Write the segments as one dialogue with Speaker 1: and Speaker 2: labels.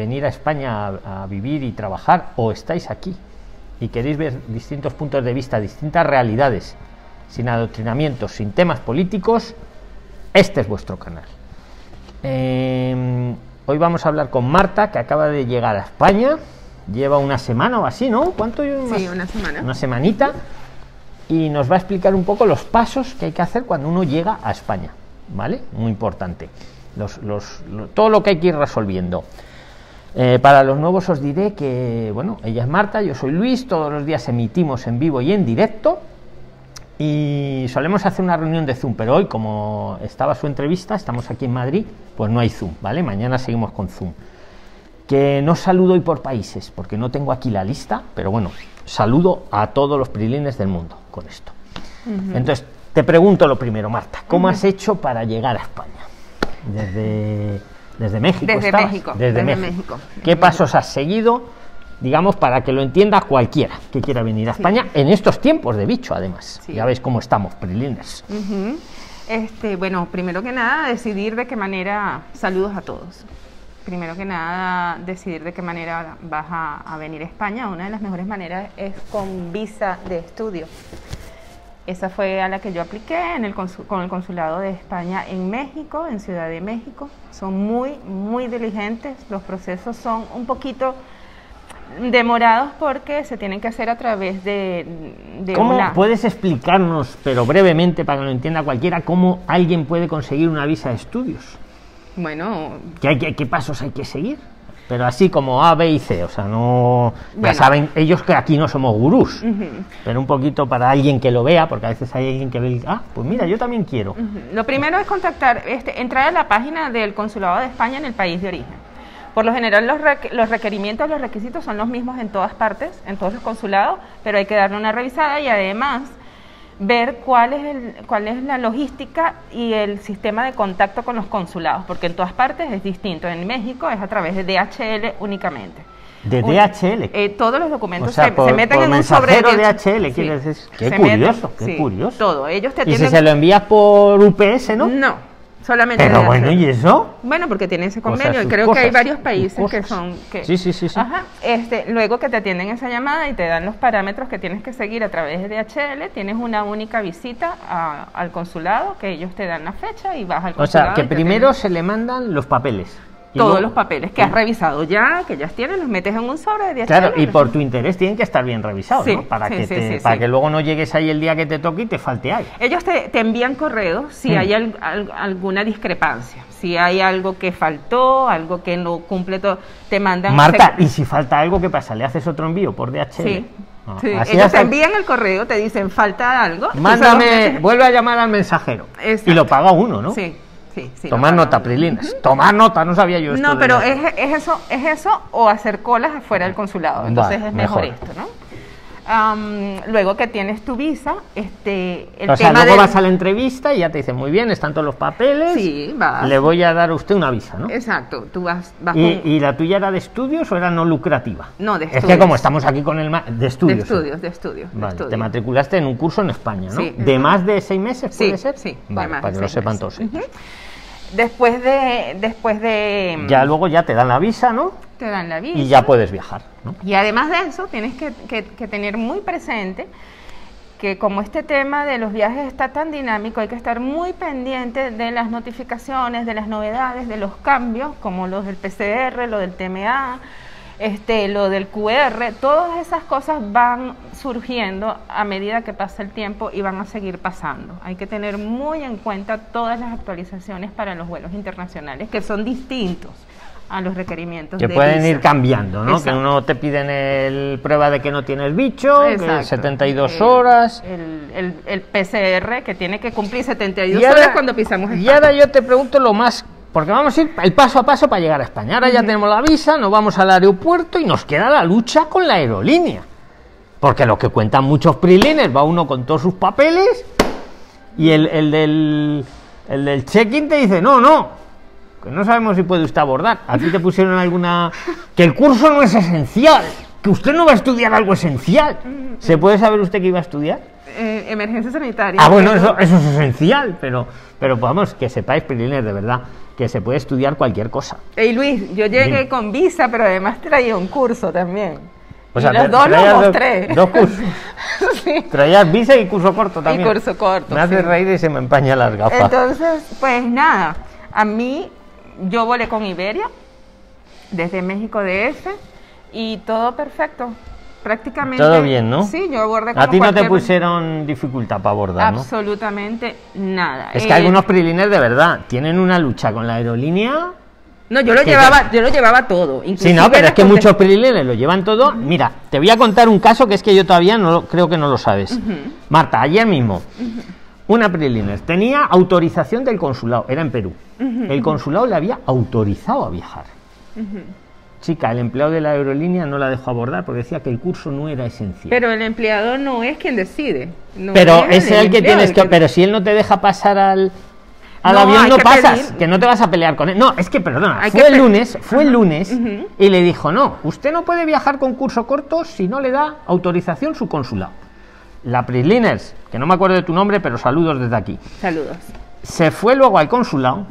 Speaker 1: venir a España a, a vivir y trabajar o estáis aquí y queréis ver distintos puntos de vista, distintas realidades, sin adoctrinamientos, sin temas políticos, este es vuestro canal. Eh, hoy vamos a hablar con Marta, que acaba de llegar a España, lleva una semana o así, ¿no? ¿Cuánto?
Speaker 2: Sí, una semana.
Speaker 1: Una semanita, y nos va a explicar un poco los pasos que hay que hacer cuando uno llega a España, ¿vale? Muy importante. Los, los, lo- todo lo que hay que ir resolviendo. Eh, para los nuevos os diré que, bueno, ella es Marta, yo soy Luis, todos los días emitimos en vivo y en directo y solemos hacer una reunión de Zoom, pero hoy como estaba su entrevista, estamos aquí en Madrid, pues no hay Zoom, ¿vale? Mañana seguimos con Zoom. Que no saludo hoy por países, porque no tengo aquí la lista, pero bueno, saludo a todos los prilines del mundo con esto. Entonces, te pregunto lo primero, Marta, ¿cómo has hecho para llegar a España? Desde, desde México.
Speaker 2: Desde
Speaker 1: estabas?
Speaker 2: México,
Speaker 1: Desde,
Speaker 2: desde
Speaker 1: México.
Speaker 2: México,
Speaker 1: ¿Qué pasos has seguido, digamos, para que lo entienda cualquiera que quiera venir a España en estos tiempos de bicho, además?
Speaker 2: Sí.
Speaker 1: Ya veis cómo estamos, prilines.
Speaker 2: Ujú. Este, bueno, primero que nada, decidir de qué manera, saludos a todos. Primero que nada, decidir de qué manera vas a, a venir a España. Una de las mejores maneras es con visa de estudio. Esa fue a la que yo apliqué en el con el Consulado de España en México, en Ciudad de México. Son muy, muy diligentes. Los procesos son un poquito demorados porque se tienen que hacer a través de, de
Speaker 1: ¿Cómo
Speaker 2: una...
Speaker 1: puedes explicarnos, pero brevemente para que lo entienda cualquiera, cómo alguien puede conseguir una visa de estudios?
Speaker 2: Bueno,
Speaker 1: ¿Qué, que- qué pasos hay que seguir? Pero así como A, B y C, o sea, no... Ya saben ellos que aquí no somos gurús, pero un poquito para alguien que lo vea, porque a veces hay alguien que ve, y, ah, pues mira, yo también quiero.
Speaker 2: Lo primero es contactar, este, entrar a la página del Consulado de España en el país de origen. Por lo general los, requ- los requerimientos, los requisitos son los mismos en todas partes, en todos los consulados, pero hay que darle una revisada y además ver cuál es, el, cuál es la logística y el sistema de contacto con los consulados, porque en todas partes es distinto. En México es a través de DHL únicamente.
Speaker 1: De
Speaker 2: Un-
Speaker 1: DHL.
Speaker 2: eh, todos los
Speaker 1: o
Speaker 2: documentos
Speaker 1: sea,
Speaker 2: se,
Speaker 1: por,
Speaker 2: se meten
Speaker 1: por
Speaker 2: en un sobre
Speaker 1: DHL, quiere decir. Qué
Speaker 2: se meten,
Speaker 1: curioso, qué
Speaker 2: sí,
Speaker 1: curioso.
Speaker 2: Todo, ellos te
Speaker 1: y si
Speaker 2: atienden
Speaker 1: se lo envías por UPS, ¿no?
Speaker 2: no, solamente
Speaker 1: Pero bueno, ¿y eso?
Speaker 2: Bueno, porque tiene ese
Speaker 1: Cosas,
Speaker 2: convenio y creo que hay varios países que son que
Speaker 1: Sí, sí, sí, sí.
Speaker 2: Ajá, este, luego que te atienden esa llamada y te dan los parámetros que tienes que seguir a través de DHL, tienes una única visita a- al consulado, que ellos te dan la fecha y vas al
Speaker 1: O
Speaker 2: consulado.
Speaker 1: sea, que primero se le mandan los papeles.
Speaker 2: Todos los papeles que has revisado ya, que ya tienes, los metes en un sobre de.
Speaker 1: Claro, y por tu interés tienen que estar bien revisados,
Speaker 2: Sí,
Speaker 1: ¿no? Para,
Speaker 2: sí,
Speaker 1: que,
Speaker 2: sí,
Speaker 1: te- para que luego no llegues ahí el día que te toque y te falte algo.
Speaker 2: Ellos te, te envían correos si
Speaker 1: Mm.
Speaker 2: hay al- al- alguna discrepancia, si hay algo que faltó, algo que no cumple todo, te mandan...
Speaker 1: Marta, ¿y si falta algo, qué pasa? ¿Le haces otro envío por DHL?
Speaker 2: Sí,
Speaker 1: Ah,
Speaker 2: sí. ellos
Speaker 1: hasta-
Speaker 2: te envían el correo, te dicen falta algo.
Speaker 1: Mándame, vuelve a llamar al mensajero.
Speaker 2: Exacto.
Speaker 1: Y lo paga uno, ¿no?
Speaker 2: Sí, sí, sí.
Speaker 1: Tomar nota,
Speaker 2: pagan.
Speaker 1: Prilines. Tomar nota, no sabía yo esto.
Speaker 2: No, pero es, es eso, es eso o hacer colas afuera del consulado. Entonces
Speaker 1: Vale,
Speaker 2: es mejor,
Speaker 1: mejor.
Speaker 2: esto, ¿no? Am, luego que tienes tu visa, este, el
Speaker 1: o sea, luego
Speaker 2: del-
Speaker 1: vas a la entrevista y ya te dicen, muy bien, están todos los papeles.
Speaker 2: Sí, vas.
Speaker 1: Le voy a dar a usted una visa, ¿no?
Speaker 2: Exacto, tú vas, vas
Speaker 1: ¿Y,
Speaker 2: con-
Speaker 1: y la tuya era de estudios o era no lucrativa?
Speaker 2: No, de
Speaker 1: Es que
Speaker 2: estudios.
Speaker 1: como estamos aquí con el... ma- De
Speaker 2: de
Speaker 1: estudios.
Speaker 2: estudios, de estudios. de
Speaker 1: Vale, te
Speaker 2: estudios.
Speaker 1: matriculaste en un curso en España, ¿no?
Speaker 2: Sí.
Speaker 1: ¿De más de seis meses
Speaker 2: Sí,
Speaker 1: puede ser?
Speaker 2: sí, de
Speaker 1: Vale,
Speaker 2: más
Speaker 1: para
Speaker 2: de
Speaker 1: que lo sepan
Speaker 2: meses.
Speaker 1: todos.
Speaker 2: Después de, después de
Speaker 1: Ya luego ya te dan la visa, ¿no?
Speaker 2: te dan la visa.
Speaker 1: Y ya puedes viajar, ¿no?
Speaker 2: Y además de eso, tienes que, que- que tener muy presente que como este tema de los viajes está tan dinámico, hay que estar muy pendiente de las notificaciones, de las novedades, de los cambios, como los del PCR, lo del TMA, este, lo del QR, todas esas cosas van surgiendo a medida que pasa el tiempo y van a seguir pasando. Hay que tener muy en cuenta todas las actualizaciones para los vuelos internacionales, que son distintos a los requerimientos
Speaker 1: Que
Speaker 2: de
Speaker 1: pueden
Speaker 2: visa.
Speaker 1: ir cambiando, ¿no? Que uno te piden el prueba de que no tienes bicho, que
Speaker 2: Exacto.
Speaker 1: 72
Speaker 2: El-
Speaker 1: horas.
Speaker 2: El, el- el PCR que tiene que cumplir 72
Speaker 1: Y ahora-
Speaker 2: horas cuando pisamos
Speaker 1: Y
Speaker 2: España.
Speaker 1: ahora yo te pregunto lo más, porque vamos a ir el paso a paso para llegar a España. Ahora ya tenemos la visa, nos vamos al aeropuerto y nos queda la lucha con la aerolínea. Porque lo que cuentan muchos prilines, va uno con todos sus papeles y el, el del, el del check-in te dice, no, no, que no sabemos si puede usted abordar. A ti te pusieron alguna... que el curso no es esencial, que usted no va a estudiar algo esencial. ¿Se puede saber usted que iba a estudiar?
Speaker 2: Eh, emergencia sanitaria.
Speaker 1: Ah, bueno, eso, eso es esencial, pero, pero vamos, que sepáis, Prilines, de verdad, que se puede estudiar cualquier cosa.
Speaker 2: Ey Luis, yo llegué
Speaker 1: Dime.
Speaker 2: con visa, pero además traía un curso también.
Speaker 1: O
Speaker 2: Y
Speaker 1: sea,
Speaker 2: los dos los mostré.
Speaker 1: Dos cursos.
Speaker 2: Sí.
Speaker 1: Traías visa y curso corto también.
Speaker 2: curso corto,
Speaker 1: Me hace
Speaker 2: sí.
Speaker 1: reír y se me empañan las gafas.
Speaker 2: Entonces, pues nada, a mí yo volé con Iberia desde México DF y todo perfecto. Prácticamente.
Speaker 1: Todo bien, ¿no?
Speaker 2: Sí, yo abordé como
Speaker 1: A ti no te pusieron dificultad para abordar, ¿no?
Speaker 2: Absolutamente nada.
Speaker 1: Es que
Speaker 2: Eh,
Speaker 1: algunos priliners de verdad tienen una lucha con la aerolínea.
Speaker 2: No, yo lo llevaba, yo lo llevaba todo.
Speaker 1: Sí, no, pero es que muchos priliners lo llevan todo. Mira, te voy a contar un caso que es que yo todavía no lo- creo que no lo sabes. Marta, ayer mismo, una priliner tenía autorización del consulado, era en Perú. El consulado le había autorizado a viajar. Chica, el empleado de la aerolínea no la dejó abordar porque decía que el curso no era esencial.
Speaker 2: Pero el empleado no es quien decide. no
Speaker 1: pero
Speaker 2: es
Speaker 1: el que tienes que. Pero si él no te deja pasar al. Al
Speaker 2: No,
Speaker 1: avión no
Speaker 2: que
Speaker 1: pasas,
Speaker 2: pedir.
Speaker 1: que no te vas a pelear con él. No, es que perdona,
Speaker 2: Hay
Speaker 1: fue
Speaker 2: que
Speaker 1: el lunes, fue el lunes y le dijo, no, usted no puede viajar con curso corto si no le da autorización su consulado. La Prisliners, que no me acuerdo de tu nombre, pero saludos desde aquí.
Speaker 2: Saludos.
Speaker 1: Se fue luego al consulado,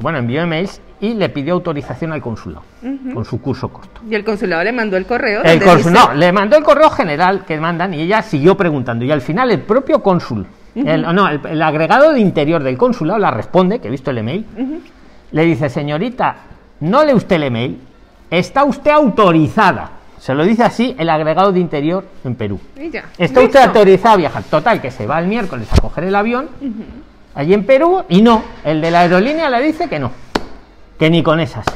Speaker 1: bueno, envió emails y le pidió autorización al consulado con su curso corto.
Speaker 2: Y el consulado le mandó el correo.
Speaker 1: El
Speaker 2: dice-
Speaker 1: no, le mandó el correo general que mandan y ella siguió preguntando. Y al final el propio cónsul, el, no, el, el agregado de interior del consulado la responde, que he visto el email, le dice, señorita, no lee usted el email, está usted autorizada. Se lo dice así el agregado de interior en Perú.
Speaker 2: Ya.
Speaker 1: Está
Speaker 2: Listo.
Speaker 1: usted autorizada a viajar. Total, que se va el miércoles a coger el avión allí en Perú y no, el de la aerolínea le dice que no, que ni con esas.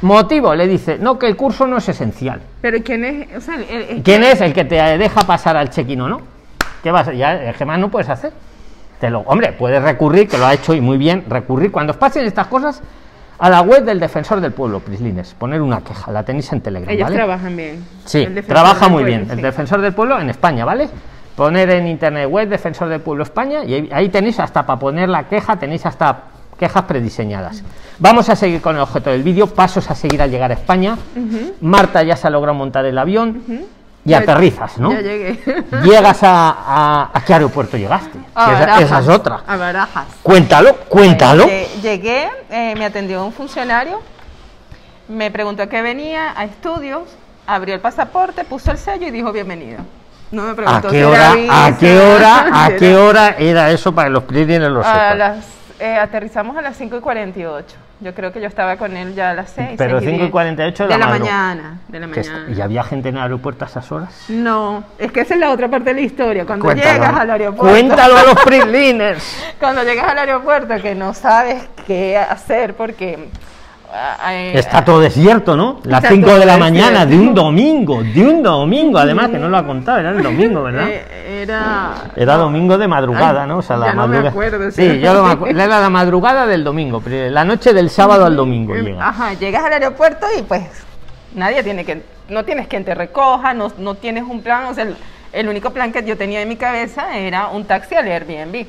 Speaker 1: Motivo, le dice, no, que el curso no es esencial.
Speaker 2: Pero ¿quién es? O sea, el- el-
Speaker 1: ¿Quién es el que te deja pasar al check-in o no? ¿Qué vas? Ya, es que más no puedes hacer. Te lo, hombre, puedes recurrir, que lo ha hecho y muy bien, recurrir cuando os pasen estas cosas a la web del defensor del pueblo, Prislines, poner una queja, la tenéis en Telegram,
Speaker 2: Ellos
Speaker 1: ¿vale?
Speaker 2: trabajan bien.
Speaker 1: Sí,
Speaker 2: El
Speaker 1: trabaja muy
Speaker 2: pueblo,
Speaker 1: bien. El defensor del pueblo en España, ¿vale? Poner en internet web defensor del pueblo España y ahí, ahí tenéis hasta para poner la queja, tenéis hasta quejas prediseñadas. Vamos a seguir con el objeto del vídeo, pasos a seguir al llegar a España. Marta ya se ha logrado montar el avión y
Speaker 2: Ya-
Speaker 1: aterrizas, ¿no?
Speaker 2: Ya llegué.
Speaker 1: Llegas a, a, ¿a qué aeropuerto llegaste?
Speaker 2: A
Speaker 1: esa, es otra.
Speaker 2: A Barajas.
Speaker 1: Cuéntalo, cuéntalo.
Speaker 2: Eh, lle- Llegué, eh, me atendió un funcionario, me preguntó a qué venía, a estudios, abrió el pasaporte, puso el sello y dijo bienvenido. No me
Speaker 1: ¿A
Speaker 2: preguntó
Speaker 1: qué
Speaker 2: si era
Speaker 1: hora? ¿A qué hora? ¿A qué hora era eso para que los clientes lo
Speaker 2: A
Speaker 1: sepan?
Speaker 2: las, eh, aterrizamos a las 5 y 48. Yo creo que yo estaba con él ya a las 6.
Speaker 1: Pero
Speaker 2: 6
Speaker 1: 5 y 48 de
Speaker 2: de
Speaker 1: la
Speaker 2: la
Speaker 1: madru-
Speaker 2: mañana. De la mañana.
Speaker 1: ¿Y había gente en el aeropuerto a esas horas?
Speaker 2: No, es que esa es la otra parte de la historia. Cuando
Speaker 1: Cuéntalo.
Speaker 2: llegas al aeropuerto.
Speaker 1: Cuéntalo a los prisliners.
Speaker 2: Cuando llegas al aeropuerto que no sabes qué hacer porque
Speaker 1: Está todo desierto, ¿no? Las
Speaker 2: Está
Speaker 1: 5
Speaker 2: todo
Speaker 1: de la mañana de un domingo, de un domingo, además que no lo ha contado, era el domingo, ¿verdad?
Speaker 2: eh, era
Speaker 1: Era domingo de madrugada, ¿no? O sea, la
Speaker 2: no me acuerdo,
Speaker 1: Sí,
Speaker 2: sí.
Speaker 1: yo lo me acuerdo. Era la madrugada del domingo, la noche del sábado al domingo llega.
Speaker 2: Ajá, llegas al aeropuerto y pues nadie tiene que, no tienes quien te recoja, no, no tienes un plan, o sea, el, el único plan que yo tenía en mi cabeza era un taxi al Airbnb.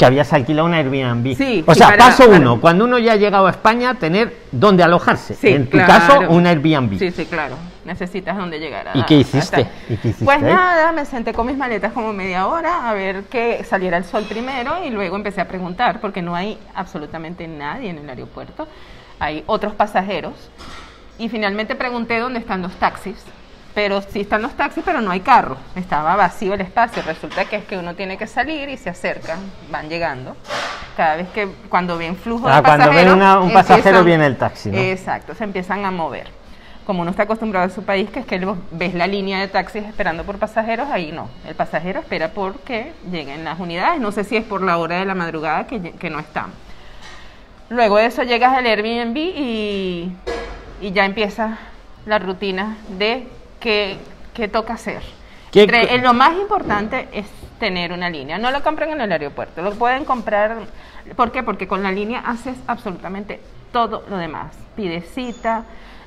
Speaker 1: Que habías alquilado un Airbnb.
Speaker 2: Sí,
Speaker 1: o sea,
Speaker 2: para-
Speaker 1: paso
Speaker 2: para-
Speaker 1: uno, cuando uno ya ha llegado a España, tener dónde alojarse.
Speaker 2: Sí,
Speaker 1: en tu
Speaker 2: claro.
Speaker 1: caso, un Airbnb.
Speaker 2: Sí, sí, claro. Necesitas donde llegar. a-
Speaker 1: ¿Y qué hiciste? ¿Y qué hiciste
Speaker 2: Pues
Speaker 1: ahí?
Speaker 2: nada, me senté con mis maletas como media hora a ver que saliera el sol primero y luego empecé a preguntar porque no hay absolutamente nadie en el aeropuerto. Hay otros pasajeros y finalmente pregunté dónde están los taxis. Pero sí están los taxis, pero no hay carro. Estaba vacío el espacio. Resulta que es que uno tiene que salir y se acercan, van llegando. Cada vez que cuando ven flujo
Speaker 1: Ah,
Speaker 2: de
Speaker 1: cuando ven
Speaker 2: pasajeros,
Speaker 1: una- un pasajero
Speaker 2: empiezan-
Speaker 1: viene el taxi, ¿no?
Speaker 2: Exacto, se empiezan a mover. Como uno está acostumbrado a su país, que es que ves la línea de taxis esperando por pasajeros, ahí no. El pasajero espera porque lleguen las unidades. No sé si es por la hora de la madrugada que no están. Luego de eso llegas al Airbnb y, y ya empieza la rutina de qué, qué toca hacer.
Speaker 1: ¿Qué
Speaker 2: Entre-
Speaker 1: co-
Speaker 2: eh, lo más importante es tener una línea. No lo compren en el aeropuerto, lo pueden comprar. ¿Por qué? Porque con la línea haces absolutamente todo lo demás. Pides cita,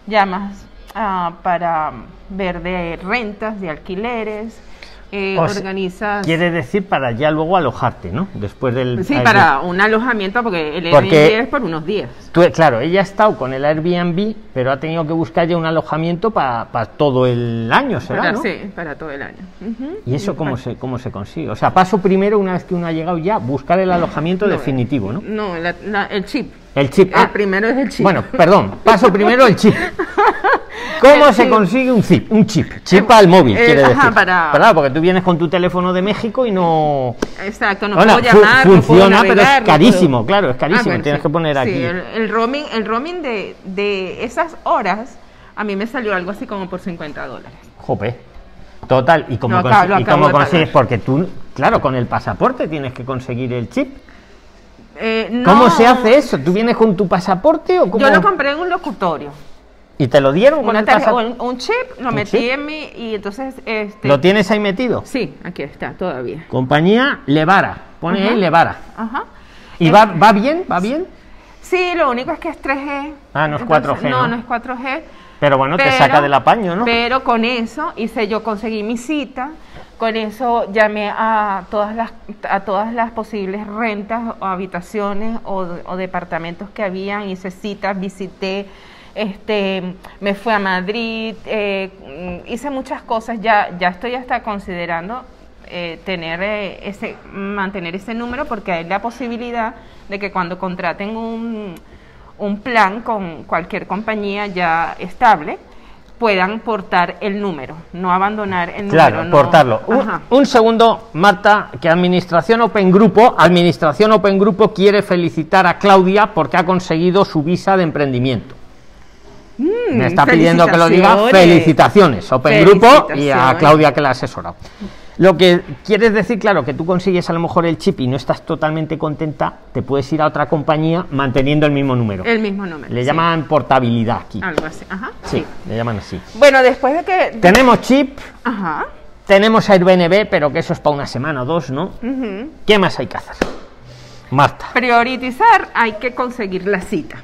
Speaker 2: llamas ah, para ver de rentas, de alquileres. Eh,
Speaker 1: O sea,
Speaker 2: organizas...
Speaker 1: Quiere decir para ya luego alojarte, ¿no? Después del.
Speaker 2: Sí,
Speaker 1: Airbnb.
Speaker 2: para un alojamiento, porque el
Speaker 1: Porque-
Speaker 2: Airbnb es por unos días.
Speaker 1: Tú- claro, ella ha estado con el Airbnb, pero ha tenido que buscar ya un alojamiento para todo el año, ¿será?
Speaker 2: Para,
Speaker 1: ¿no?
Speaker 2: Sí, para todo el año. Ujú.
Speaker 1: ¿Y eso cómo se, cómo se consigue? O sea, paso primero, una vez que uno ha llegado ya, buscar el alojamiento
Speaker 2: No,
Speaker 1: definitivo, ¿no?
Speaker 2: No, la- la- el chip.
Speaker 1: El chip.
Speaker 2: El
Speaker 1: ah,
Speaker 2: primero es el chip.
Speaker 1: Bueno, perdón, paso primero el chip. ¿Cómo
Speaker 2: El
Speaker 1: se
Speaker 2: chip.
Speaker 1: consigue un chip? Un chip. Chip al móvil,
Speaker 2: eh,
Speaker 1: quiere
Speaker 2: ajá,
Speaker 1: decir.
Speaker 2: para-
Speaker 1: ¿Verdad? Porque tú vienes con tu teléfono de México y no.
Speaker 2: Exacto, no
Speaker 1: Bueno,
Speaker 2: puedo
Speaker 1: fu-
Speaker 2: llamar, no puedo
Speaker 1: funciona, pero es
Speaker 2: no
Speaker 1: carísimo,
Speaker 2: puedo-
Speaker 1: claro, es carísimo, tienes que poner
Speaker 2: sí,
Speaker 1: aquí.
Speaker 2: el, el roaming, el roaming de, de esas horas, a mí me salió algo así como por 50 dólares.
Speaker 1: Jope. Total, ¿y cómo,
Speaker 2: acabo-
Speaker 1: y cómo consigues? Porque tú, claro, con el pasaporte tienes que conseguir el chip.
Speaker 2: Eh, no,
Speaker 1: ¿Cómo se hace eso? ¿Tú vienes con tu pasaporte o cómo?
Speaker 2: Yo lo compré en un locutorio.
Speaker 1: ¿Y te lo dieron con
Speaker 2: Una tarjeta- un, un chip, lo
Speaker 1: ¿Un
Speaker 2: metí
Speaker 1: chip?
Speaker 2: en mi. Y entonces. Este,
Speaker 1: ¿Lo tienes ahí metido?
Speaker 2: Sí, aquí está, todavía.
Speaker 1: Compañía Levara. Pone ahí Levara.
Speaker 2: Ajá.
Speaker 1: ¿Y va, va bien? ¿Va bien?
Speaker 2: Sí, lo único es que es 3G.
Speaker 1: Ah, no es
Speaker 2: Entonces,
Speaker 1: 4G,
Speaker 2: No,
Speaker 1: ¿no?
Speaker 2: no es 4G.
Speaker 1: Pero bueno, te saca del apaño, ¿no?
Speaker 2: Pero con eso hice yo conseguí mi cita, con eso llamé a todas las a todas las posibles rentas o habitaciones o, departamentos que habían, hice citas, visité, este, me fui a Madrid, eh, hice muchas cosas, ya ya estoy hasta considerando eh, tener eh, ese mantener ese número porque hay la posibilidad de que cuando contraten un un plan con cualquier compañía ya estable, puedan portar el número, no abandonar el
Speaker 1: Claro,
Speaker 2: número. no-
Speaker 1: portarlo. Un, segundo, Marta, que Administración Open Grupo, Administración Open Grupo quiere felicitar a Claudia porque ha conseguido su visa de emprendimiento. Me está pidiendo que lo diga.
Speaker 2: Mm, felicitaciones.
Speaker 1: Open Grupo y a. Claudia que la ha asesorado. Lo que quieres decir, claro, que tú consigues a lo mejor el chip y no estás totalmente contenta, te puedes ir a otra compañía manteniendo el mismo número.
Speaker 2: El mismo número.
Speaker 1: Le
Speaker 2: sí.
Speaker 1: llaman portabilidad aquí.
Speaker 2: Algo así. Ajá.
Speaker 1: Sí, le llaman así.
Speaker 2: Bueno, después de que.
Speaker 1: Tenemos chip,
Speaker 2: Ajá.
Speaker 1: tenemos Airbnb, pero que eso es para una semana o dos, ¿no?
Speaker 2: ujú.
Speaker 1: ¿Qué más hay que hacer? Marta.
Speaker 2: Priorizar, hay que conseguir la cita.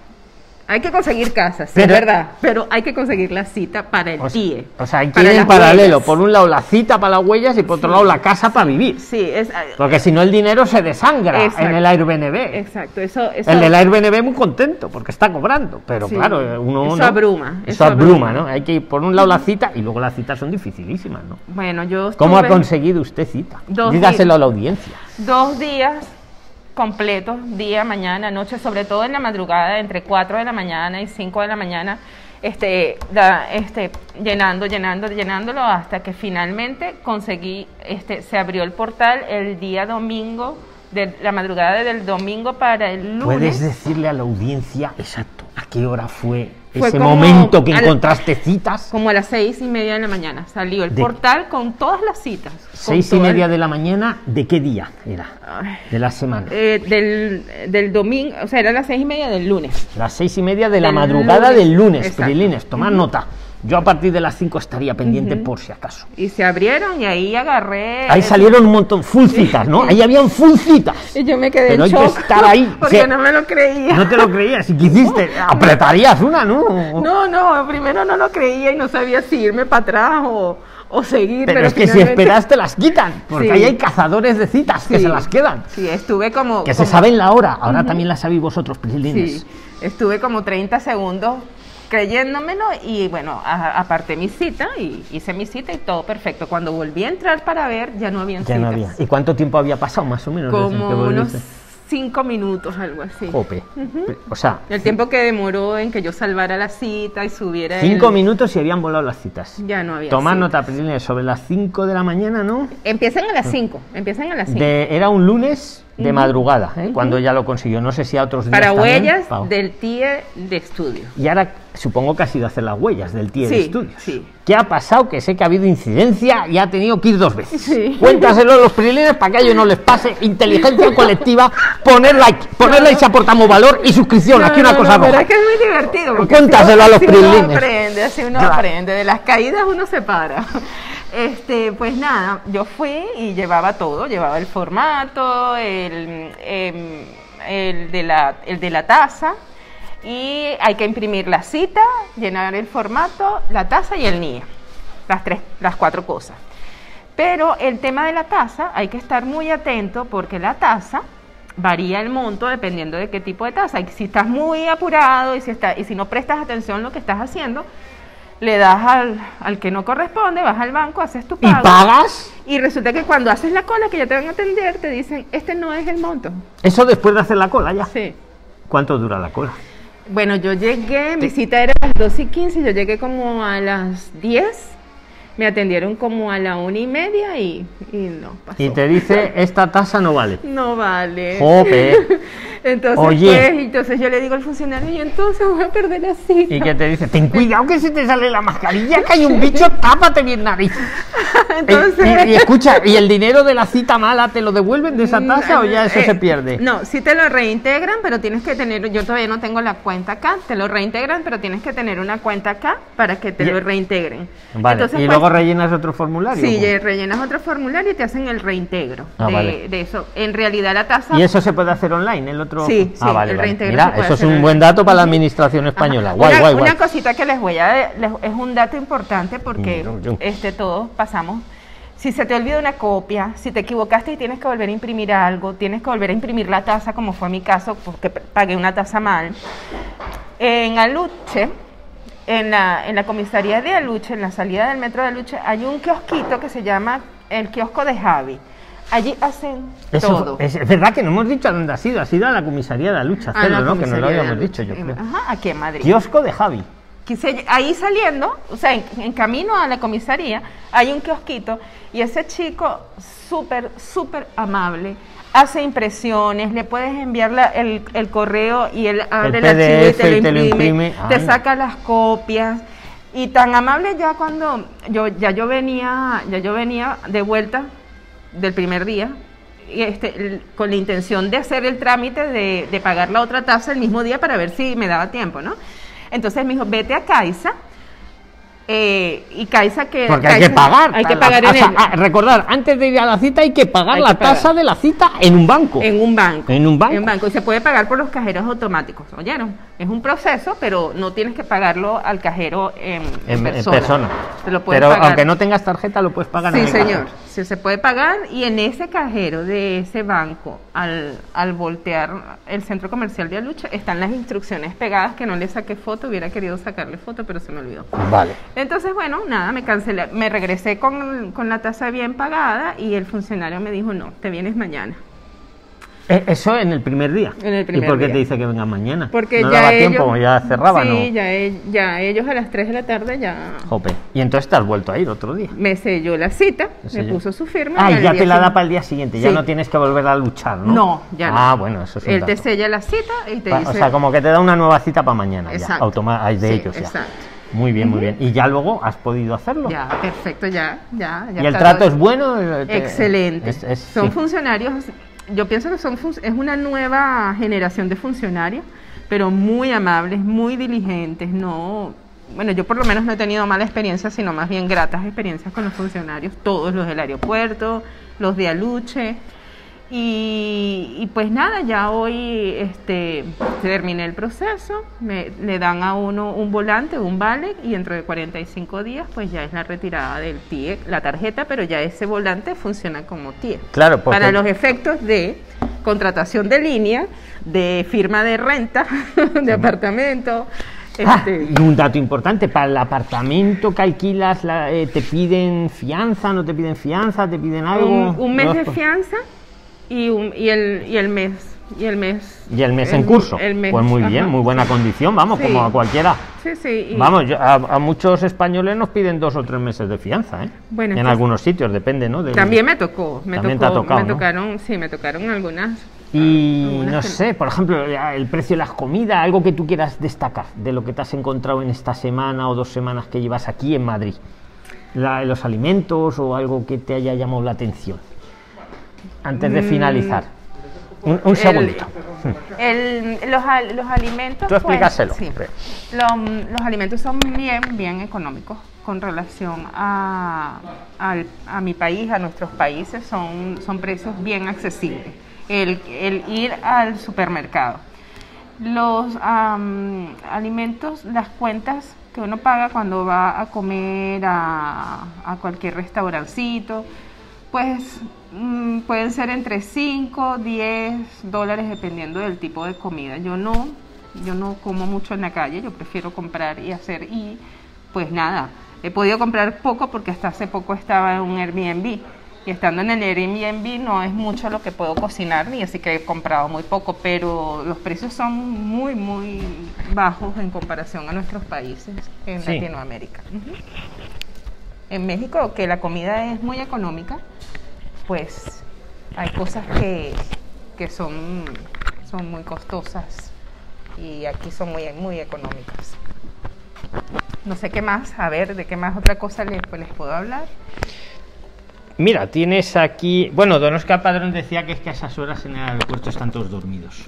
Speaker 2: Hay que conseguir casas,
Speaker 1: Pero-
Speaker 2: es verdad. Pero hay que conseguir la cita para el
Speaker 1: O sea,
Speaker 2: TIE.
Speaker 1: o sea, hay que ir en paralelo.
Speaker 2: huellas.
Speaker 1: Por un lado la cita para las huellas y por otro lado la casa para vivir.
Speaker 2: Sí, es.
Speaker 1: Porque si no el dinero se desangra
Speaker 2: Exacto.
Speaker 1: en el Airbnb.
Speaker 2: Exacto, eso. eso
Speaker 1: El del Airbnb muy contento porque está cobrando, pero
Speaker 2: Sí.
Speaker 1: claro, uno
Speaker 2: Eso
Speaker 1: no.
Speaker 2: abruma,
Speaker 1: Eso, abruma. ¿no? Hay que ir por un lado la cita y luego las citas son dificilísimas, ¿no?
Speaker 2: Bueno, yo.
Speaker 1: ¿Cómo ha conseguido usted cita?
Speaker 2: Dos
Speaker 1: Dígaselo a la audiencia.
Speaker 2: Dos días completos, día, mañana, noche, sobre todo en la madrugada, entre 4 de la mañana y 5 de la mañana, este, da- este, llenando, llenando, llenándolo hasta que finalmente conseguí, este, se abrió el portal el día domingo, de la madrugada del domingo para el lunes.
Speaker 1: ¿Puedes decirle a la audiencia exacto a qué hora fue,
Speaker 2: Fue
Speaker 1: ese momento que encontraste citas?
Speaker 2: Como a las seis y media de la mañana salió el
Speaker 1: De-
Speaker 2: portal con todas las citas.
Speaker 1: Seis y media de la mañana, ¿de qué día era?
Speaker 2: Ay,
Speaker 1: De la semana.
Speaker 2: eh, del, del domingo, o sea, eran las seis y media del lunes.
Speaker 1: Las seis y media de la madrugada
Speaker 2: lunes.
Speaker 1: del lunes. Prilines, tomad nota. Yo a partir de las 5 estaría pendiente por si acaso.
Speaker 2: Y se abrieron y ahí agarré.
Speaker 1: Ahí salieron un montón, full citas, ¿no? Ahí habían full citas.
Speaker 2: Y yo me quedé
Speaker 1: Pero
Speaker 2: en
Speaker 1: hay que
Speaker 2: shock.
Speaker 1: estar ahí.
Speaker 2: Porque
Speaker 1: Sí.
Speaker 2: no me lo creía.
Speaker 1: No te lo creías, si quisiste, apretarías una, ¿no?
Speaker 2: No, no, primero no lo creía y no sabía si irme para atrás o, o seguir.
Speaker 1: Pero,
Speaker 2: Pero,
Speaker 1: es que si
Speaker 2: finalmente-
Speaker 1: esperas te las quitan, porque
Speaker 2: Sí.
Speaker 1: ahí hay cazadores de citas que
Speaker 2: Sí.
Speaker 1: se las quedan.
Speaker 2: Sí, estuve como.
Speaker 1: Que se
Speaker 2: como-
Speaker 1: saben la hora, ahora también la sabéis vosotros, Prilines.
Speaker 2: Sí, estuve como 30 segundos creyéndomelo y bueno, a- aparté mi cita y hice mi cita y todo perfecto. Cuando volví a entrar para ver, ya no habían
Speaker 1: Ya no
Speaker 2: citas.
Speaker 1: había. ¿Y cuánto tiempo había pasado, más o menos?
Speaker 2: Como unos cinco minutos, algo así.
Speaker 1: Jope. O sea,
Speaker 2: El tiempo que demoró en que yo salvara la cita y subiera
Speaker 1: cinco
Speaker 2: el-
Speaker 1: minutos y habían volado las citas.
Speaker 2: Ya no había
Speaker 1: Tomad
Speaker 2: citas.
Speaker 1: nota, sobre las 5 de la mañana, ¿no?
Speaker 2: Empiezan a las 5, empiezan a las 5.
Speaker 1: De, era un lunes de madrugada, ¿eh? cuando ya lo consiguió. No sé si a otros días
Speaker 2: Para
Speaker 1: también.
Speaker 2: huellas
Speaker 1: Pau.
Speaker 2: del TIE de estudio.
Speaker 1: Y ahora supongo que ha sido hacer las huellas del TIE de estudios.
Speaker 2: sí.
Speaker 1: ¿Qué ha pasado? Que sé que ha habido incidencia y ha tenido que ir dos veces.
Speaker 2: Sí.
Speaker 1: Cuéntaselo a los prilines para que a ellos no les pase. Inteligencia colectiva, poner like, poner like si aportamos valor y suscripción. Aquí una
Speaker 2: No,
Speaker 1: cosa
Speaker 2: no, pero
Speaker 1: roja.
Speaker 2: es que es muy divertido.
Speaker 1: Cuéntaselo a los
Speaker 2: así uno aprende, así uno aprende. De las caídas uno se para. Este, pues nada, yo fui y llevaba todo. Llevaba el formato, el, em, el, de, la, el de la taza. Y hay que imprimir la cita, llenar el formato, la taza y el NIE. Las, tres, las cuatro cosas. Pero el tema de la tasa, hay que estar muy atento porque la tasa varía el monto dependiendo de qué tipo de tasa. Y si estás muy apurado y si, está, y si no prestas atención a lo que estás haciendo, le das al, al que no corresponde, vas al banco, haces tu
Speaker 1: ¿Y
Speaker 2: pago.
Speaker 1: pagas?
Speaker 2: Y resulta que cuando haces la cola, que ya te van a atender, te dicen, este no es el monto.
Speaker 1: Eso después de hacer la cola ya.
Speaker 2: Sí.
Speaker 1: ¿Cuánto dura la cola?
Speaker 2: Bueno, yo llegué, mi cita era a las 12 y 15, yo llegué como a las 10, me atendieron como a la una y media y, y no pasó.
Speaker 1: Y te dice, esta tasa no vale.
Speaker 2: No vale.
Speaker 1: Jope.
Speaker 2: Entonces,
Speaker 1: Oye.
Speaker 2: pues, entonces yo le digo al funcionario, y entonces voy a perder la cita.
Speaker 1: Y que te dice, ten cuidado que se te sale la mascarilla, que hay un bicho, tápate bien nariz.
Speaker 2: Entonces,
Speaker 1: y, y escucha, ¿y el dinero de la cita mala te lo devuelven de esa tasa o ya eso
Speaker 2: Eh,
Speaker 1: se pierde?
Speaker 2: No, sí te lo reintegran, pero tienes que tener, yo todavía no tengo la cuenta acá, te lo reintegran, pero tienes que tener una cuenta acá para que te
Speaker 1: Ya.
Speaker 2: lo reintegren.
Speaker 1: Vale,
Speaker 2: Entonces,
Speaker 1: y
Speaker 2: pues,
Speaker 1: luego rellenas otro formulario.
Speaker 2: Sí, ya rellenas otro formulario y te hacen el reintegro
Speaker 1: Ah,
Speaker 2: de,
Speaker 1: vale.
Speaker 2: de eso. En realidad la tasa...
Speaker 1: ¿Y eso se puede hacer online, el otro?
Speaker 2: Sí,
Speaker 1: ah,
Speaker 2: sí,
Speaker 1: vale,
Speaker 2: el
Speaker 1: vale.
Speaker 2: reintegro
Speaker 1: Mira, eso es un buen dato para la administración española. Guay,
Speaker 2: una,
Speaker 1: guay,
Speaker 2: una
Speaker 1: guay.
Speaker 2: cosita que les voy a les- es un dato importante porque
Speaker 1: yo- yo.
Speaker 2: este todos pasamos si se te olvida una copia, si te equivocaste y tienes que volver a imprimir algo, tienes que volver a imprimir la tasa, como fue mi caso, porque pagué una tasa mal. En Aluche, en la, en la comisaría de Aluche, en la salida del metro de Aluche, hay un kiosquito que se llama el kiosco de Javi. Allí hacen
Speaker 1: Eso-
Speaker 2: todo.
Speaker 1: es, es verdad que no hemos dicho a dónde ha sido, ha sido a la comisaría de la lucha,
Speaker 2: A
Speaker 1: hacerlo,
Speaker 2: la
Speaker 1: ¿no? Que no lo habíamos dicho, yo creo.
Speaker 2: Ajá, aquí en Madrid.
Speaker 1: Kiosco de Javi.
Speaker 2: Ahí saliendo, o sea, en, en camino a la comisaría, hay un kiosquito y ese chico súper, súper amable, hace impresiones, le puedes enviar la- el, el correo y él abre el, archivo y te lo
Speaker 1: y te lo
Speaker 2: imprime,
Speaker 1: imprime.
Speaker 2: te saca las copias. Y tan amable ya cuando yo ya yo venía, ya yo venía de vuelta del primer día, este, con la intención de hacer el trámite de, de pagar la otra tasa el mismo día para ver si me daba tiempo, ¿no? Entonces me dijo, vete a Caixa, eh, y Caixa que...
Speaker 1: Porque hay que pagar.
Speaker 2: Hay que pagar en, el-
Speaker 1: ah, recordar, antes de ir a la cita hay que pagar
Speaker 2: Hay
Speaker 1: la
Speaker 2: que pagar.
Speaker 1: tasa de la cita en un banco.
Speaker 2: en un banco.
Speaker 1: ¿En un banco?
Speaker 2: Y se puede pagar por los cajeros automáticos, ¿oyeron? Es un proceso, pero no tienes que pagarlo al cajero en, en
Speaker 1: en, en
Speaker 2: persona.
Speaker 1: persona.
Speaker 2: Te lo puedes
Speaker 1: Pero
Speaker 2: pagar.
Speaker 1: aunque no tengas tarjeta, lo puedes pagar en
Speaker 2: Sí,
Speaker 1: el
Speaker 2: señor.
Speaker 1: cajero.
Speaker 2: Sí, se puede pagar y en ese cajero de ese banco, al, al voltear el centro comercial de Aluche, están las instrucciones pegadas que no le saqué foto, hubiera querido sacarle foto, pero se me olvidó.
Speaker 1: Vale.
Speaker 2: Entonces, bueno, nada, me cancelé, me regresé con, con la tasa bien pagada y el funcionario me dijo, no, te vienes mañana.
Speaker 1: Eh, Eso en el primer día.
Speaker 2: En el primer
Speaker 1: ¿Y por qué
Speaker 2: día.
Speaker 1: te dice que venga mañana?
Speaker 2: Porque
Speaker 1: no
Speaker 2: ya
Speaker 1: daba
Speaker 2: ellos,
Speaker 1: tiempo, ya cerraba,
Speaker 2: sí,
Speaker 1: ¿no?
Speaker 2: ya, e- ya ellos a las 3 de la tarde ya
Speaker 1: Jope. Y entonces te has vuelto a ir otro día.
Speaker 2: me selló la cita,
Speaker 1: Me
Speaker 2: puso su firma.
Speaker 1: Ah,
Speaker 2: y
Speaker 1: ya te la da para el día siguiente, ya no tienes que volver a luchar, ¿no?
Speaker 2: No, ya no.
Speaker 1: Ah, bueno, eso es
Speaker 2: Él te sella la cita y te
Speaker 1: Pa-
Speaker 2: dice...
Speaker 1: O sea, como que te da una nueva cita para mañana, ya,
Speaker 2: Exacto.
Speaker 1: automa- ay, de
Speaker 2: Sí,
Speaker 1: ellos ya.
Speaker 2: exacto.
Speaker 1: Muy bien, muy bien. ¿Y ya luego has podido hacerlo?
Speaker 2: Ya, perfecto, ya, ya. ya
Speaker 1: ¿Y el trato es bueno? Eh, te-
Speaker 2: Excelente.
Speaker 1: es- es-
Speaker 2: son
Speaker 1: sí.
Speaker 2: funcionarios, yo pienso que son es una nueva generación de funcionarios, pero muy amables, muy diligentes, no... Bueno, yo por lo menos no he tenido mala experiencia, sino más bien gratas experiencias con los funcionarios, todos los del aeropuerto, los de Aluche. Y, y pues nada, ya hoy este, terminé el proceso, me, le dan a uno un volante, un vale, y dentro de 45 días pues ya es la retirada del TIE, la tarjeta, pero ya ese volante funciona como TIE.
Speaker 1: Claro, porque...
Speaker 2: Para los efectos de contratación de línea, de firma de renta, de apartamento.
Speaker 1: Ah,
Speaker 2: Este,
Speaker 1: y un dato importante, para el apartamento que alquilas, la- eh, ¿te piden fianza, no te piden fianza, te piden algo?
Speaker 2: un, un mes de fianza y, un, y, el, y el mes. Y el mes.
Speaker 1: Y el mes en
Speaker 2: el-
Speaker 1: curso.
Speaker 2: el mes,
Speaker 1: pues muy bien,
Speaker 2: ajá.
Speaker 1: muy buena condición, vamos,
Speaker 2: Sí.
Speaker 1: como a cualquiera.
Speaker 2: Sí, sí. y-
Speaker 1: Vamos, yo- a, a muchos españoles nos piden dos o tres meses de fianza, ¿eh?
Speaker 2: Bueno,
Speaker 1: en algunos sitios, depende, ¿no? Del-
Speaker 2: También me tocó, me
Speaker 1: También te
Speaker 2: tocó,
Speaker 1: ha tocado,
Speaker 2: me
Speaker 1: ¿no?
Speaker 2: tocaron, sí, me tocaron algunas.
Speaker 1: Y
Speaker 2: algunas
Speaker 1: no sé, por ejemplo, el precio de las comidas, algo que tú quieras destacar de lo que te has encontrado en esta semana o dos semanas que llevas aquí en Madrid. La- los alimentos o algo que te haya llamado la atención. Antes de
Speaker 2: Mm,
Speaker 1: finalizar. Un, segundito.
Speaker 2: El- los, los alimentos.
Speaker 1: Tú explícaselo.
Speaker 2: sí. Lo- los alimentos son bien, bien económicos con relación a, al- a mi país, a nuestros países, son, son precios bien accesibles. El, el ir al supermercado. Los am, alimentos, las cuentas que uno paga cuando va a comer a, a cualquier restaurancito, Pues mm, pueden ser entre 5, 10 dólares dependiendo del tipo de comida. Yo no, yo no como mucho en la calle, yo prefiero comprar y hacer y pues nada, he podido comprar poco porque hasta hace poco estaba en un Airbnb y estando en el Airbnb no es mucho lo que puedo cocinar ni así que he comprado muy poco, pero los precios son muy muy bajos en comparación a nuestros países en
Speaker 1: Sí.
Speaker 2: Latinoamérica. En México que la comida es muy económica, pues hay cosas que, que son, son muy costosas y aquí son muy, muy económicas. No sé qué más, a ver, de qué más otra cosa les, pues, les puedo hablar.
Speaker 1: Mira, tienes aquí. Bueno, Don Oscar Padrón decía que es que a esas horas en el aeropuerto están todos dormidos.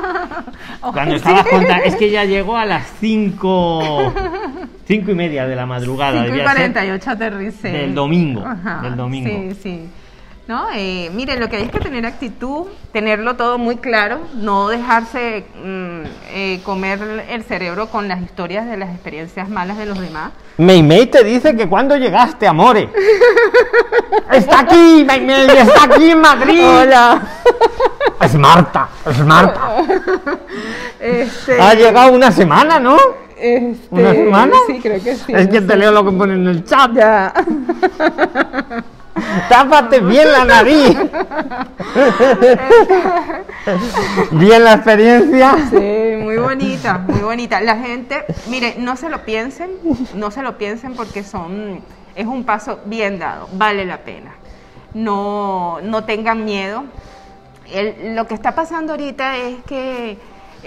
Speaker 1: Cuando estabas contando. Es que ya llegó a las 5. 5 y media de la madrugada.
Speaker 2: 5 y
Speaker 1: debía ser
Speaker 2: 48 aterricé.
Speaker 1: del domingo, del domingo.
Speaker 2: Sí, sí. No, eh, mire, lo que hay es que tener actitud, tenerlo todo muy claro, no dejarse mm, eh, comer el cerebro con las historias de las experiencias malas de los demás.
Speaker 1: Meimei te dice que cuando llegaste, amore. Está aquí, Meimei, está aquí en Madrid.
Speaker 2: Hola.
Speaker 1: Es Marta, es Marta.
Speaker 2: Este,
Speaker 1: Ha llegado una semana, ¿no?
Speaker 2: este,
Speaker 1: ¿Una semana?
Speaker 2: Sí, creo que sí.
Speaker 1: Es que te leo lo que pone en el chat.
Speaker 2: Ya.
Speaker 1: Tápate bien la nariz. bien la experiencia.
Speaker 2: Sí, muy bonita, muy bonita. La gente, mire, no se lo piensen, no se lo piensen porque son, es un paso bien dado, vale la pena. No, no tengan miedo. El- lo que está pasando ahorita es que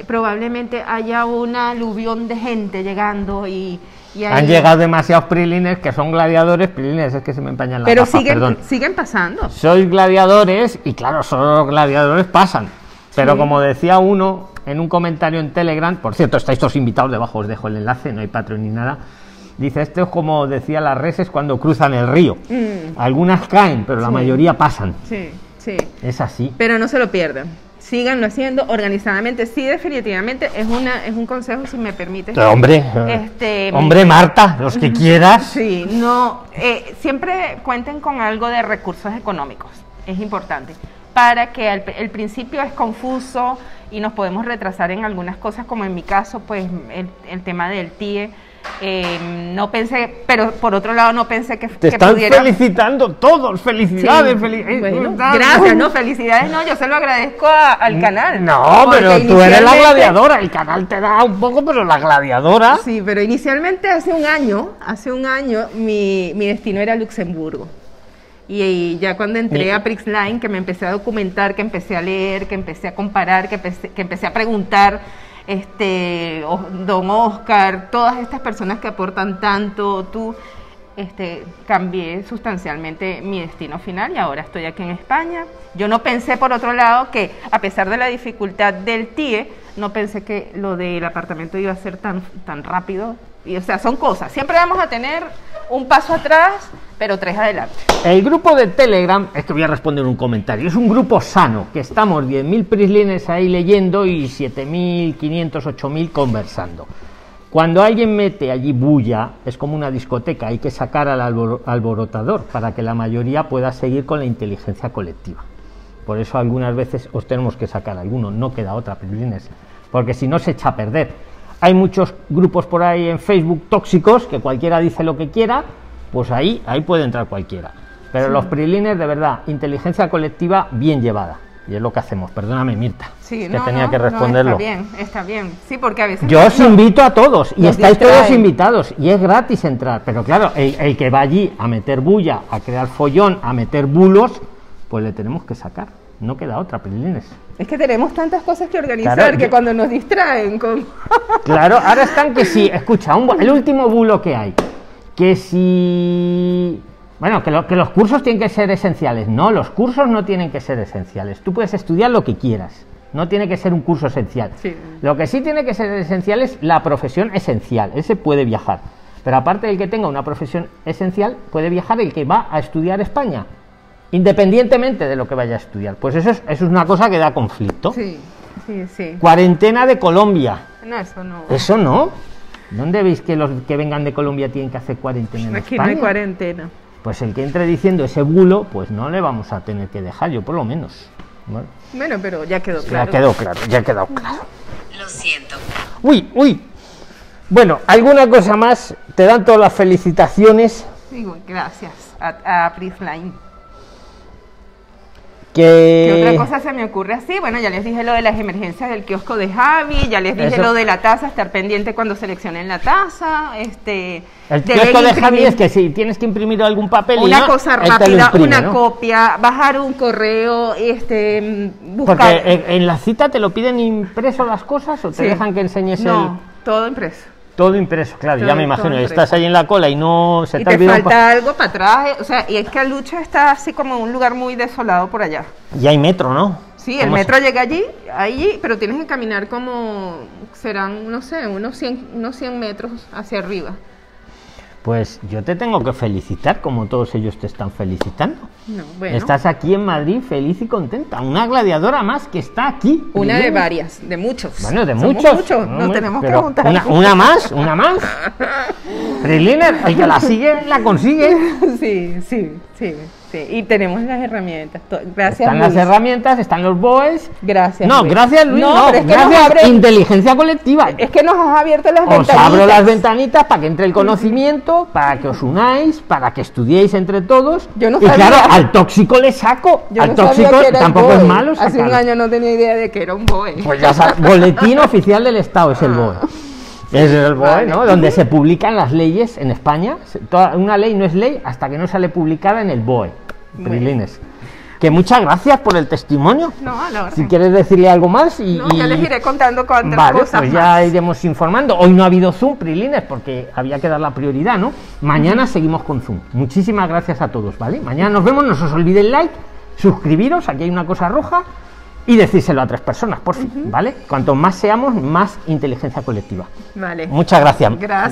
Speaker 2: probablemente haya una aluvión de gente llegando y, y
Speaker 1: Han llegado demasiados prilines que son gladiadores. Prilines es que se me empañan las
Speaker 2: pero
Speaker 1: gafas,
Speaker 2: siguen,
Speaker 1: perdón.
Speaker 2: siguen pasando.
Speaker 1: Sois gladiadores y claro, solo los gladiadores pasan. Pero
Speaker 2: Sí.
Speaker 1: como decía uno en un comentario en Telegram, por cierto, estáis todos invitados, debajo os dejo el enlace, no hay Patreon ni nada. Dice, esto es como decía las reses cuando cruzan el río.
Speaker 2: Mm,
Speaker 1: Algunas caen, pero la
Speaker 2: Sí.
Speaker 1: mayoría pasan.
Speaker 2: sí, sí.
Speaker 1: Es así.
Speaker 2: Pero no se lo pierdan. Síganlo haciendo organizadamente. Sí, definitivamente es una es un consejo, si me permite.
Speaker 1: Pero, hombre,
Speaker 2: Este,
Speaker 1: hombre Marta, los que quieras.
Speaker 2: Sí, no. eh, siempre cuenten con algo de recursos económicos. Es importante. Para que al- el principio es confuso y nos podemos retrasar en algunas cosas, como en mi caso, pues el, el tema del TIE. Eh, no pensé, pero por otro lado no pensé que,
Speaker 1: Te
Speaker 2: que
Speaker 1: están
Speaker 2: pudiera...
Speaker 1: felicitando todos. Felicidades,
Speaker 2: Sí,
Speaker 1: feliz- eh,
Speaker 2: bueno, gracias, no, felicidades, no, yo se lo agradezco a- al canal.
Speaker 1: No, pero tú eres la gladiadora. El canal te da un poco, pero la gladiadora.
Speaker 2: Sí, pero inicialmente hace un año, hace un año, mi, mi destino era Luxemburgo. Y, y ya cuando entré a Prixline, que me empecé a documentar, que empecé a leer, que empecé a comparar, que empecé, que empecé a preguntar, este, don Oscar, todas estas personas que aportan tanto, tú, este, cambié sustancialmente mi destino final y ahora estoy aquí en España. Yo no pensé, por otro lado, que a pesar de la dificultad del TIE, no pensé que lo del apartamento iba a ser tan, tan rápido. O sea, son cosas. Siempre vamos a tener un paso atrás, pero tres adelante.
Speaker 1: El grupo de Telegram, es que voy a responder un comentario, es un grupo sano, que estamos 10.000 prislines ahí leyendo y 7.500, 8.000 conversando. Cuando alguien mete allí bulla, es como una discoteca, hay que sacar al albor- alborotador para que la mayoría pueda seguir con la inteligencia colectiva. Por eso algunas veces os tenemos que sacar alguno, no queda otra, prislines, porque si no se echa a perder. Hay muchos grupos por ahí en Facebook tóxicos que cualquiera dice lo que quiera, pues ahí, ahí puede entrar cualquiera. Pero los prilines, de verdad, inteligencia colectiva bien llevada. Y es lo que hacemos. Perdóname, Mirta,
Speaker 2: Sí,
Speaker 1: que
Speaker 2: no,
Speaker 1: tenía
Speaker 2: no,
Speaker 1: que
Speaker 2: no,
Speaker 1: responderlo.
Speaker 2: está bien, está bien. Sí, porque a veces...
Speaker 1: Yo os
Speaker 2: no-
Speaker 1: invito a todos y estáis todos invitados y es gratis entrar. Pero claro, el, el que va allí a meter bulla, a crear follón, a meter bulos, pues le tenemos que sacar. No queda otra, prilines.
Speaker 2: Es que tenemos tantas cosas que organizar
Speaker 1: Claro,
Speaker 2: que
Speaker 1: yo-
Speaker 2: cuando nos distraen con...
Speaker 1: Claro, ahora están que sí, escucha, un el último bulo que hay, que si... Bueno, que, lo- que los cursos tienen que ser esenciales. No, los cursos no tienen que ser esenciales. Tú puedes estudiar lo que quieras. No tiene que ser un curso esencial.
Speaker 2: Sí.
Speaker 1: Lo que sí tiene que ser esencial es la profesión esencial. Ese puede viajar. Pero aparte del que tenga una profesión esencial, puede viajar el que va a estudiar España. Independientemente de lo que vaya a estudiar. Pues eso es, eso es una cosa que da conflicto.
Speaker 2: Sí, sí, sí.
Speaker 1: Cuarentena de Colombia.
Speaker 2: No, eso no.
Speaker 1: Eso no. ¿Dónde veis que los que vengan de Colombia tienen que hacer cuarentena en
Speaker 2: Aquí no hay
Speaker 1: España?
Speaker 2: cuarentena.
Speaker 1: pues el que entre diciendo ese bulo, pues no le vamos a tener que dejar, yo por lo menos.
Speaker 2: Bueno, pero ya quedó
Speaker 1: Ya
Speaker 2: claro.
Speaker 1: quedó claro, ya ha quedado claro.
Speaker 3: Lo siento.
Speaker 1: Uy, uy. Bueno, ¿alguna cosa más? Te dan todas las felicitaciones.
Speaker 2: Digo, gracias a, a Prisline. ¿Qué otra cosa se me ocurre así? Bueno, ya les dije lo de las emergencias del kiosco de Javi, ya les dije
Speaker 1: Eso.
Speaker 2: lo de la taza, estar pendiente cuando seleccionen la taza, este...
Speaker 1: El kiosco de Javi es que si tienes que imprimir algún papel y
Speaker 2: Una
Speaker 1: no,
Speaker 2: cosa rápida,
Speaker 1: imprime,
Speaker 2: una
Speaker 1: ¿no?
Speaker 2: copia, bajar un correo, este, buscar...
Speaker 1: Porque en, en la cita te lo piden impreso las cosas o te
Speaker 2: Sí.
Speaker 1: dejan que enseñes
Speaker 2: No, todo impreso.
Speaker 1: Todo impreso, claro,
Speaker 2: Todo-
Speaker 1: ya me imagino, estás ahí en la cola y no se
Speaker 2: y
Speaker 1: te,
Speaker 2: te falta algo para atrás, o sea, y es que Lucha está así como en un lugar muy desolado por allá.
Speaker 1: Y hay metro, ¿no?
Speaker 2: Sí, el
Speaker 1: ¿Cómo se-
Speaker 2: metro llega allí, allí, pero tienes que caminar como, serán, no sé, unos 100, unos 100 metros hacia arriba.
Speaker 1: Pues yo te tengo que felicitar, como todos ellos te están felicitando.
Speaker 2: No, bueno.
Speaker 1: Estás aquí en Madrid feliz y contenta. Una gladiadora más que está aquí.
Speaker 2: Una de varias, de muchos.
Speaker 1: Bueno, de
Speaker 2: Somos
Speaker 1: muchos.
Speaker 2: muchos,
Speaker 1: No,
Speaker 2: tenemos que
Speaker 1: pero
Speaker 2: juntar.
Speaker 1: Una, una más, una más. Freeliner, el que la sigue, la consigue.
Speaker 2: Sí, sí, sí, sí. Y tenemos las herramientas. Gracias,
Speaker 1: Están las herramientas, están los boys.
Speaker 2: Gracias.
Speaker 1: No,
Speaker 2: Luis.
Speaker 1: gracias Luis, no,
Speaker 2: pero es que nos
Speaker 1: gracias
Speaker 2: abre-
Speaker 1: inteligencia colectiva.
Speaker 2: es que nos has abierto las
Speaker 1: Os
Speaker 2: ventanitas.
Speaker 1: abro las ventanitas para que entre el conocimiento, para que os unáis, para que estudiéis entre todos.
Speaker 2: Yo no
Speaker 1: y
Speaker 2: sabía.
Speaker 1: claro, al tóxico le saco.
Speaker 2: Yo
Speaker 1: al
Speaker 2: no sabía
Speaker 1: tóxico
Speaker 2: que
Speaker 1: tampoco es malo.
Speaker 2: Hace un año no tenía idea de que era un BOE.
Speaker 1: Pues ya sabes, boletín oficial del Estado es el BOE. Es el BOE,
Speaker 2: Vale.
Speaker 1: ¿no? Donde se publican las leyes en España. Toda- una ley no es ley hasta que no sale publicada en el BOE.
Speaker 2: Bueno.
Speaker 1: Prilines. Que muchas gracias por el testimonio.
Speaker 2: No, a la orden.
Speaker 1: Si quieres decirle algo más y...
Speaker 2: No, ya
Speaker 1: y-
Speaker 2: les iré contando cuántas
Speaker 1: Vale,
Speaker 2: cosas
Speaker 1: pues ya
Speaker 2: más.
Speaker 1: iremos informando. Hoy no ha habido Zoom, Prilines, porque había que dar la prioridad, ¿no? Mañana seguimos con Zoom. Muchísimas gracias a todos, ¿vale? Mañana nos vemos, no os olvidéis el like, suscribiros, aquí hay una cosa roja, y decírselo a tres personas, por fin, ¿vale? Cuanto más seamos, más inteligencia colectiva.
Speaker 2: Vale.
Speaker 1: Muchas gracias.
Speaker 2: Gracias.